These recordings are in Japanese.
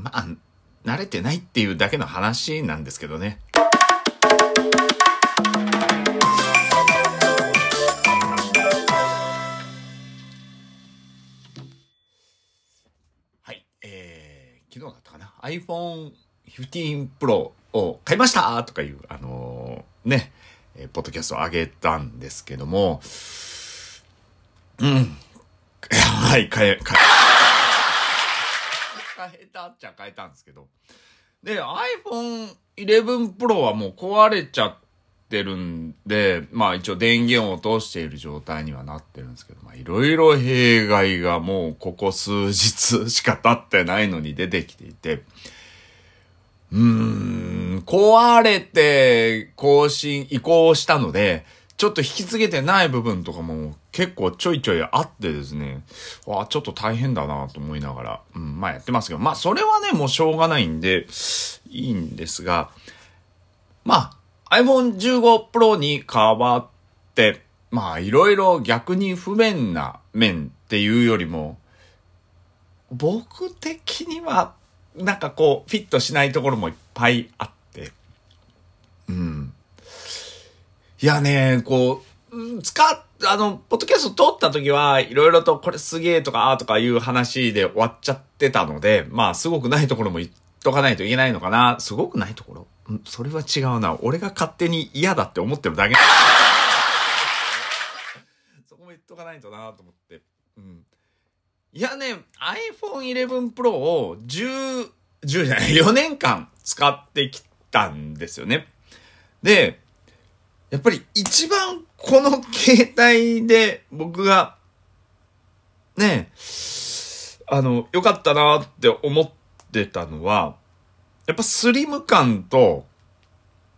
まあ、慣れてないっていうだけの話なんですけどね。はい、えー、昨日だったかな ?iPhone 15 Pro を買いましたとかいう、あのー、ね、えー、ポッドキャストを上げたんですけども、うん。はい、買え、買え。変えたっちゃ変えたんですけど。で、iPhone 11 Pro はもう壊れちゃってるんで、まあ一応電源を落としている状態にはなってるんですけど、まあいろいろ弊害がもうここ数日しか経ってないのに出てきていて、うーん、壊れて更新、移行したので、ちょっと引き継げてない部分とかも結構ちょいちょいあってですね、わあ、ちょっと大変だなと思いながら、うん、まあやってますけど、まあそれはね、もうしょうがないんで、いいんですが、まあ iPhone 15 Pro に変わって、まあいろいろ逆に不便な面っていうよりも、僕的には、なんかこう、フィットしないところもいっぱいあって、うん。いやね、こう、使っ、あの、ポッドキャスト撮った時は、いろいろとこれすげえとか、ああとかいう話で終わっちゃってたので、まあ、すごくないところも言っとかないといけないのかな。すごくないところ？んそれは違うな。俺が勝手に嫌だって思ってるだけ。そこも言っとかないとなと思って。うん。いやね、iPhone 11 Pro を10、10じゃない、4年間使ってきたんですよね。で、やっぱり一番この携帯で僕が、ね、あの、良かったなって思ってたのは、やっぱスリム感と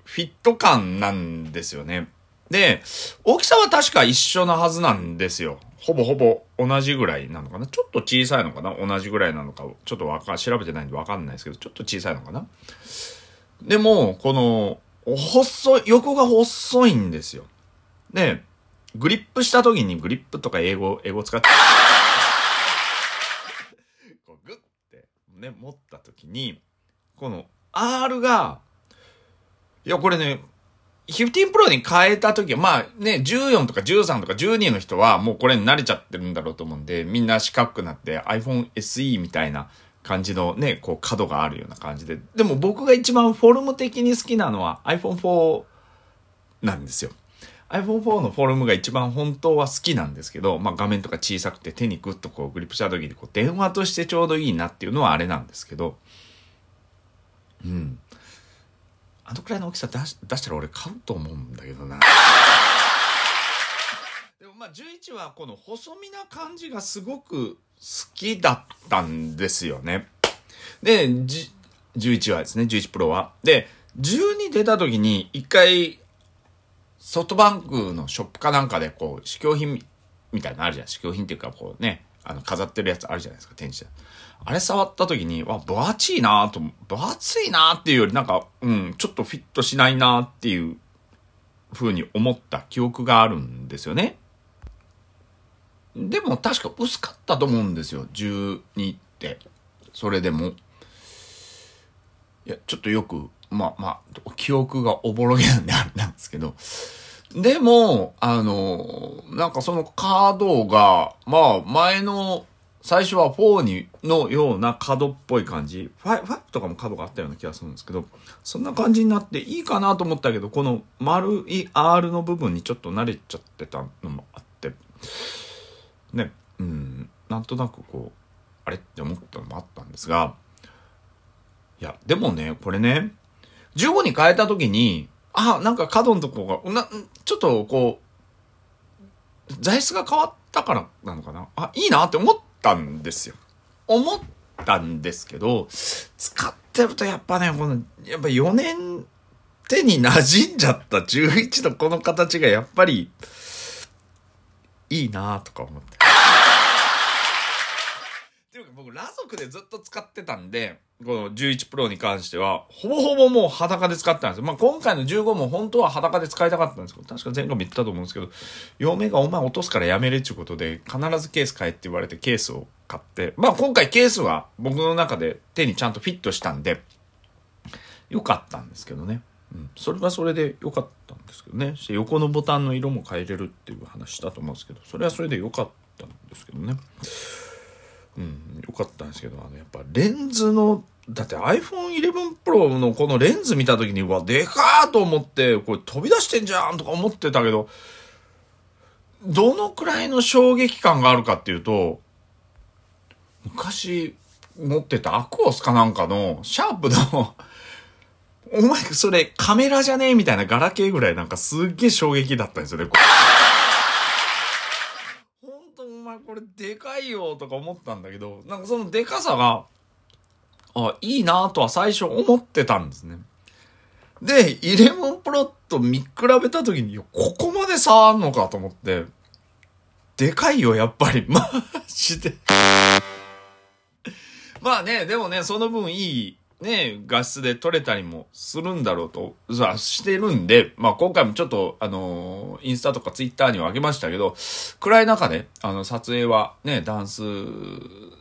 フィット感なんですよね。で、大きさは確か一緒なはずなんですよ。ほぼほぼ同じぐらいなのかなちょっと小さいのかな同じぐらいなのか、ちょっとわか、調べてないんでわかんないですけど、ちょっと小さいのかなでも、この、細い、横が細いんですよ。で、グリップした時にグリップとか英語、英語使って、こうグッてね、持った時に、この R が、いや、これね、15 Pro に変えた時は、まあね、14とか13とか12の人はもうこれに慣れちゃってるんだろうと思うんで、みんな四角くなって iPhone SE みたいな感じのね、こう角があるような感じで。でも僕が一番フォルム的に好きなのは iPhone4 なんですよ。iPhone4 のフォルムが一番本当は好きなんですけど、まあ画面とか小さくて手にグッとこうグリップした時にこう電話としてちょうどいいなっていうのはあれなんですけど、うん。あのくらいの大きさ出し出したら俺買うと思うんだけどな。でもまあ11はこの細身な感じがすごく好きだったんですよね。で、11はですね、11プロは。で、12出た時に一回、ソフトバンクのショップかなんかでこう、試供品みたいなのあるじゃん。試供品っていうかこうね、あの、飾ってるやつあるじゃないですか、展示。あれ触った時に、わ、分厚いなと、分厚いなっていうよりなんか、うん、ちょっとフィットしないなっていう風に思った記憶があるんですよね。でも確か薄かったと思うんですよ。12って。それでも。いや、ちょっとよく、まあまあ、記憶がおぼろげなんであれなんですけど。でも、あの、なんかそのカードが、まあ前の、最初は4にのような角っぽい感じ。5, 5とかも角があったような気がするんですけど、そんな感じになっていいかなと思ったけど、この丸い R の部分にちょっと慣れちゃってたのもあって、ね、うん、なんとなくこう、あれって思ったのもあったんですが、いや、でもね、これね、15に変えた時に、あ、なんか角のとこが、な、ちょっとこう、材質が変わったからなのかな？あ、いいなって思ったんですよ。思ったんですけど、使ってるとやっぱね、この、やっぱ4年手に馴染んじゃった11のこの形がやっぱり、いいなとか思って。僕、裸族でずっと使ってたんで、この11プロに関しては、ほぼほぼもう裸で使ってたんですよ。まあ、今回の15も本当は裸で使いたかったんですけど、確か前回も言ったと思うんですけど、嫁がお前落とすからやめれっていうことで、必ずケース買えって言われてケースを買って、まあ、今回ケースは僕の中で手にちゃんとフィットしたんで、よかったんですけどね。うん、それはそれで良かったんですけどね。して横のボタンの色も変えれるっていう話したと思うんですけど、それはそれで良かったんですけどね。うん、良かったんですけど、あの、やっぱレンズの、だって iPhone 11 Pro のこのレンズ見た時に、うわ、でかーと思って、これ飛び出してんじゃんとか思ってたけど、どのくらいの衝撃感があるかっていうと、昔持ってたアクオスかなんかのシャープのお前それカメラじゃねえみたいなガラケーぐらいなんかすっげえ衝撃だったんですよね。前これでかいよとか思ったんだけど、なんかそのでかさが、あ、いいなとは最初思ってたんですね。で、イレモンプロと見比べた時に、ここまで差あんのかと思って、でかいよ、やっぱり。マジでまあね、でもね、その分いいね、画質で撮れたりもするんだろうと、さ、してるんで、まあ今回もちょっと、あのー、インスタとかツイッターにはあげましたけど、暗い中で、あの、撮影はね、ダンス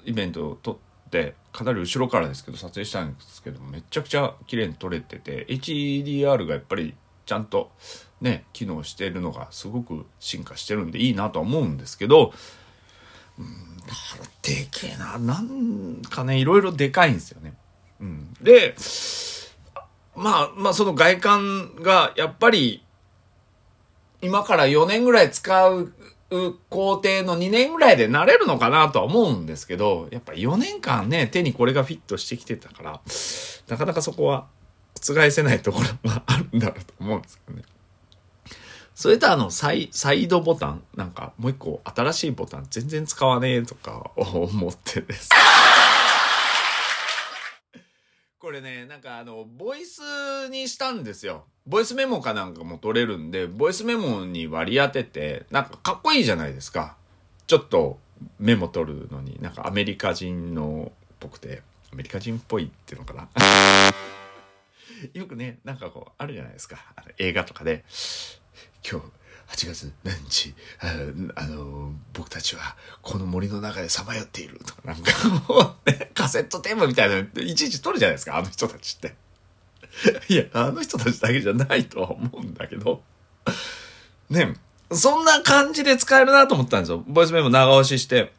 イベントを撮って、かなり後ろからですけど、撮影したんですけど、めちゃくちゃ綺麗に撮れてて、HDR がやっぱりちゃんとね、機能してるのがすごく進化してるんでいいなとは思うんですけど、うん、でけえな、なんかね、いろいろでかいんですよね。で、まあ、まあその外観がやっぱり今から4年ぐらい使う工程の2年ぐらいで慣れるのかなとは思うんですけど、やっぱ4年間ね、手にこれがフィットしてきてたから、なかなかそこは覆せないところがあるんだろうと思うんですよね。それとあの、サイ、サイドボタン、なんかもう一個新しいボタン全然使わねえとか思ってです。これね、なんかあの、ボイスにしたんですよ。ボイスメモかなんかも取れるんで、ボイスメモに割り当てて、なんかかっこいいじゃないですか。ちょっとメモ取るのに、なんかアメリカ人のっぽくて、アメリカ人っぽいっていうのかな。よくね、なんかこう、あるじゃないですか。映画とかで、今日、8月何日あの僕たちはこの森の中でさまよっているとかなんかもう、ね、カセットテーマみたいなのいちいち撮るじゃないですかあの人たちって。いやあの人たちだけじゃないとは思うんだけど。ねそんな感じで使えるなと思ったんですよ。ボイスメモ長押しして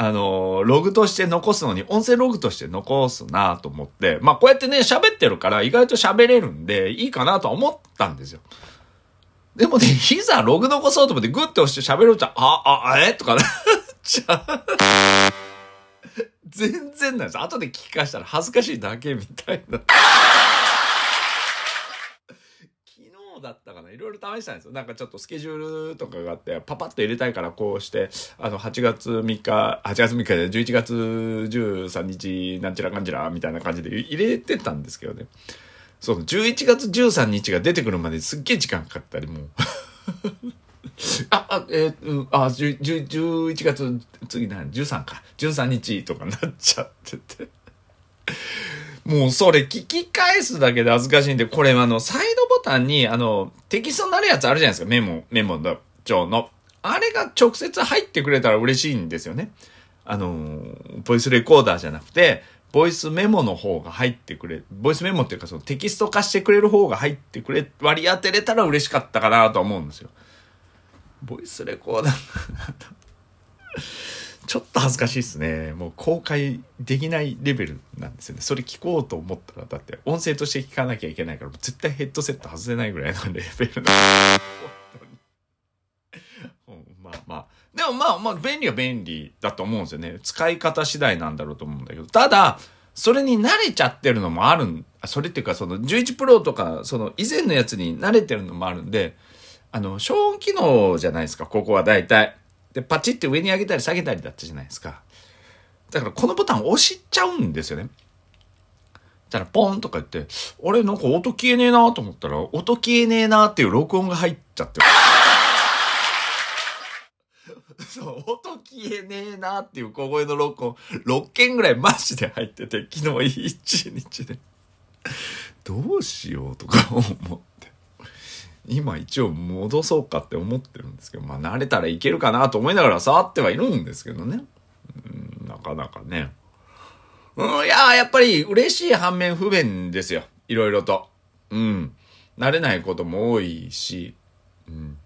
あの、ログとして残すのに、音声ログとして残すなと思って、まあこうやってね、喋ってるから意外と喋れるんで、いいかなと思ったんですよ。でもね、いざログ残そうと思ってグッて押して喋ると、あ、あ、あえ？とかなっちゃう。全然なんです。後で聞き返したら恥ずかしいだけみたいな。昨日だったかないろいろ試したんですよ。なんかちょっとスケジュールとかがあって、パパッと入れたいからこうして、あの、8月3日、8月3日で11月13日、なんちゃらかんちゃらみたいな感じで入れてたんですけどね。そう、11月13日が出てくるまですっげえ時間かかったり、もう。あ、あ、えー、うん、あ、11月、次何 ?13 か。13日とかなっちゃってて。もうそれ聞き返すだけで恥ずかしいんで、これあの、サイドボタンにあの、テキストになるやつあるじゃないですか。メモ、メモの帳の。あれが直接入ってくれたら嬉しいんですよね。あの、ボイスレコーダーじゃなくて、ボイスメモの方が入ってくれ、ボイスメモっていうかそのテキスト化してくれる方が入ってくれ、割り当てれたら嬉しかったかなと思うんですよ。ボイスレコーダー ちょっと恥ずかしいですね。もう公開できないレベルなんですよね。それ聞こうと思ったら、だって音声として聞かなきゃいけないから、絶対ヘッドセット外せないぐらいのレベルなまあまあ、便利は便利だと思うんですよね。使い方次第なんだろうと思うんだけど。ただ、それに慣れちゃってるのもあるん、それっていうかその11プロとか、その以前のやつに慣れてるのもあるんで、あの、消音機能じゃないですか、ここは大体。で、パチって上に上げたり下げたりだったじゃないですか。だからこのボタン押しちゃうんですよね。たらポンとか言って、俺なんか音消えねえなと思ったら、音消えねえなっていう録音が入っちゃって。そう、音消えねえなっていう小声の録音、6件ぐらいマジで入ってて、昨日一日で。どうしようとか思って。今一応戻そうかって思ってるんですけど、まあ慣れたらいけるかなと思いながら触ってはいるんですけどね。うん、なかなかね。うん、いややっぱり嬉しい反面不便ですよ。いろいろと。うん。慣れないことも多いし、うん。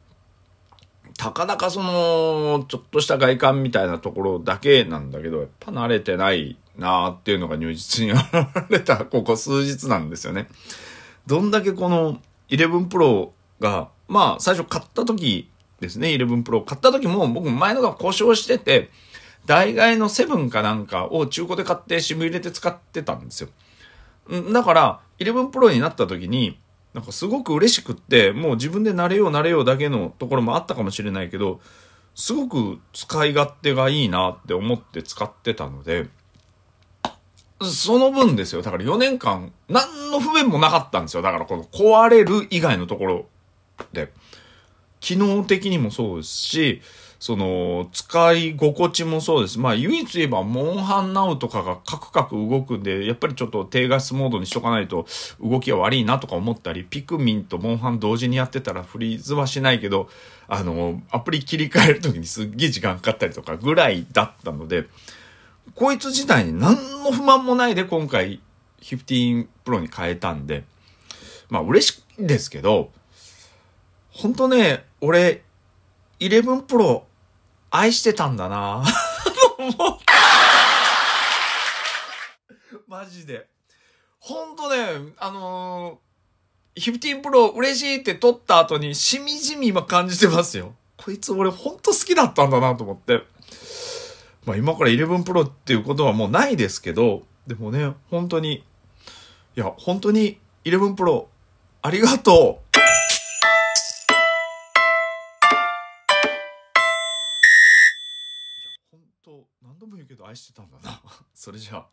たかだかその、ちょっとした外観みたいなところだけなんだけど、やっぱ慣れてないなーっていうのが如実に現れたここ数日なんですよね。どんだけこの11 Pro が、まあ最初買った時ですね、11 Pro 買った時も僕前のが故障してて、代替の7かなんかを中古で買って SIM 入れて使ってたんですよ。だから、11 Pro になった時に、なんかすごく嬉しくって、もう自分で慣れよう慣れようだけのところもあったかもしれないけど、すごく使い勝手がいいなって思って使ってたので、その分ですよ。だから4年間、何の不便もなかったんですよ。だからこの壊れる以外のところで。機能的にもそうですし、その、使い心地もそうです。まあ、唯一言えば、モンハンナウとかがカクカク動くんで、やっぱりちょっと低画質モードにしとかないと動きが悪いなとか思ったり、ピクミンとモンハン同時にやってたらフリーズはしないけど、あの、アプリ切り替えるときにすっげえ時間かかったりとかぐらいだったので、こいつ自体に何の不満もないで今回15 Pro に変えたんで、まあ嬉しいんですけど、ほんとね、俺、11 Pro 愛してたんだな マジで。ほんとね、あのー、15 Pro 嬉しいって撮った後にしみじみ今感じてますよ。こいつ俺ほんと好きだったんだなと思って。まあ今から11 Pro っていうことはもうないですけど、でもね、本当に、いや、本当に11 Pro ありがとう愛してたんだな それじゃあ。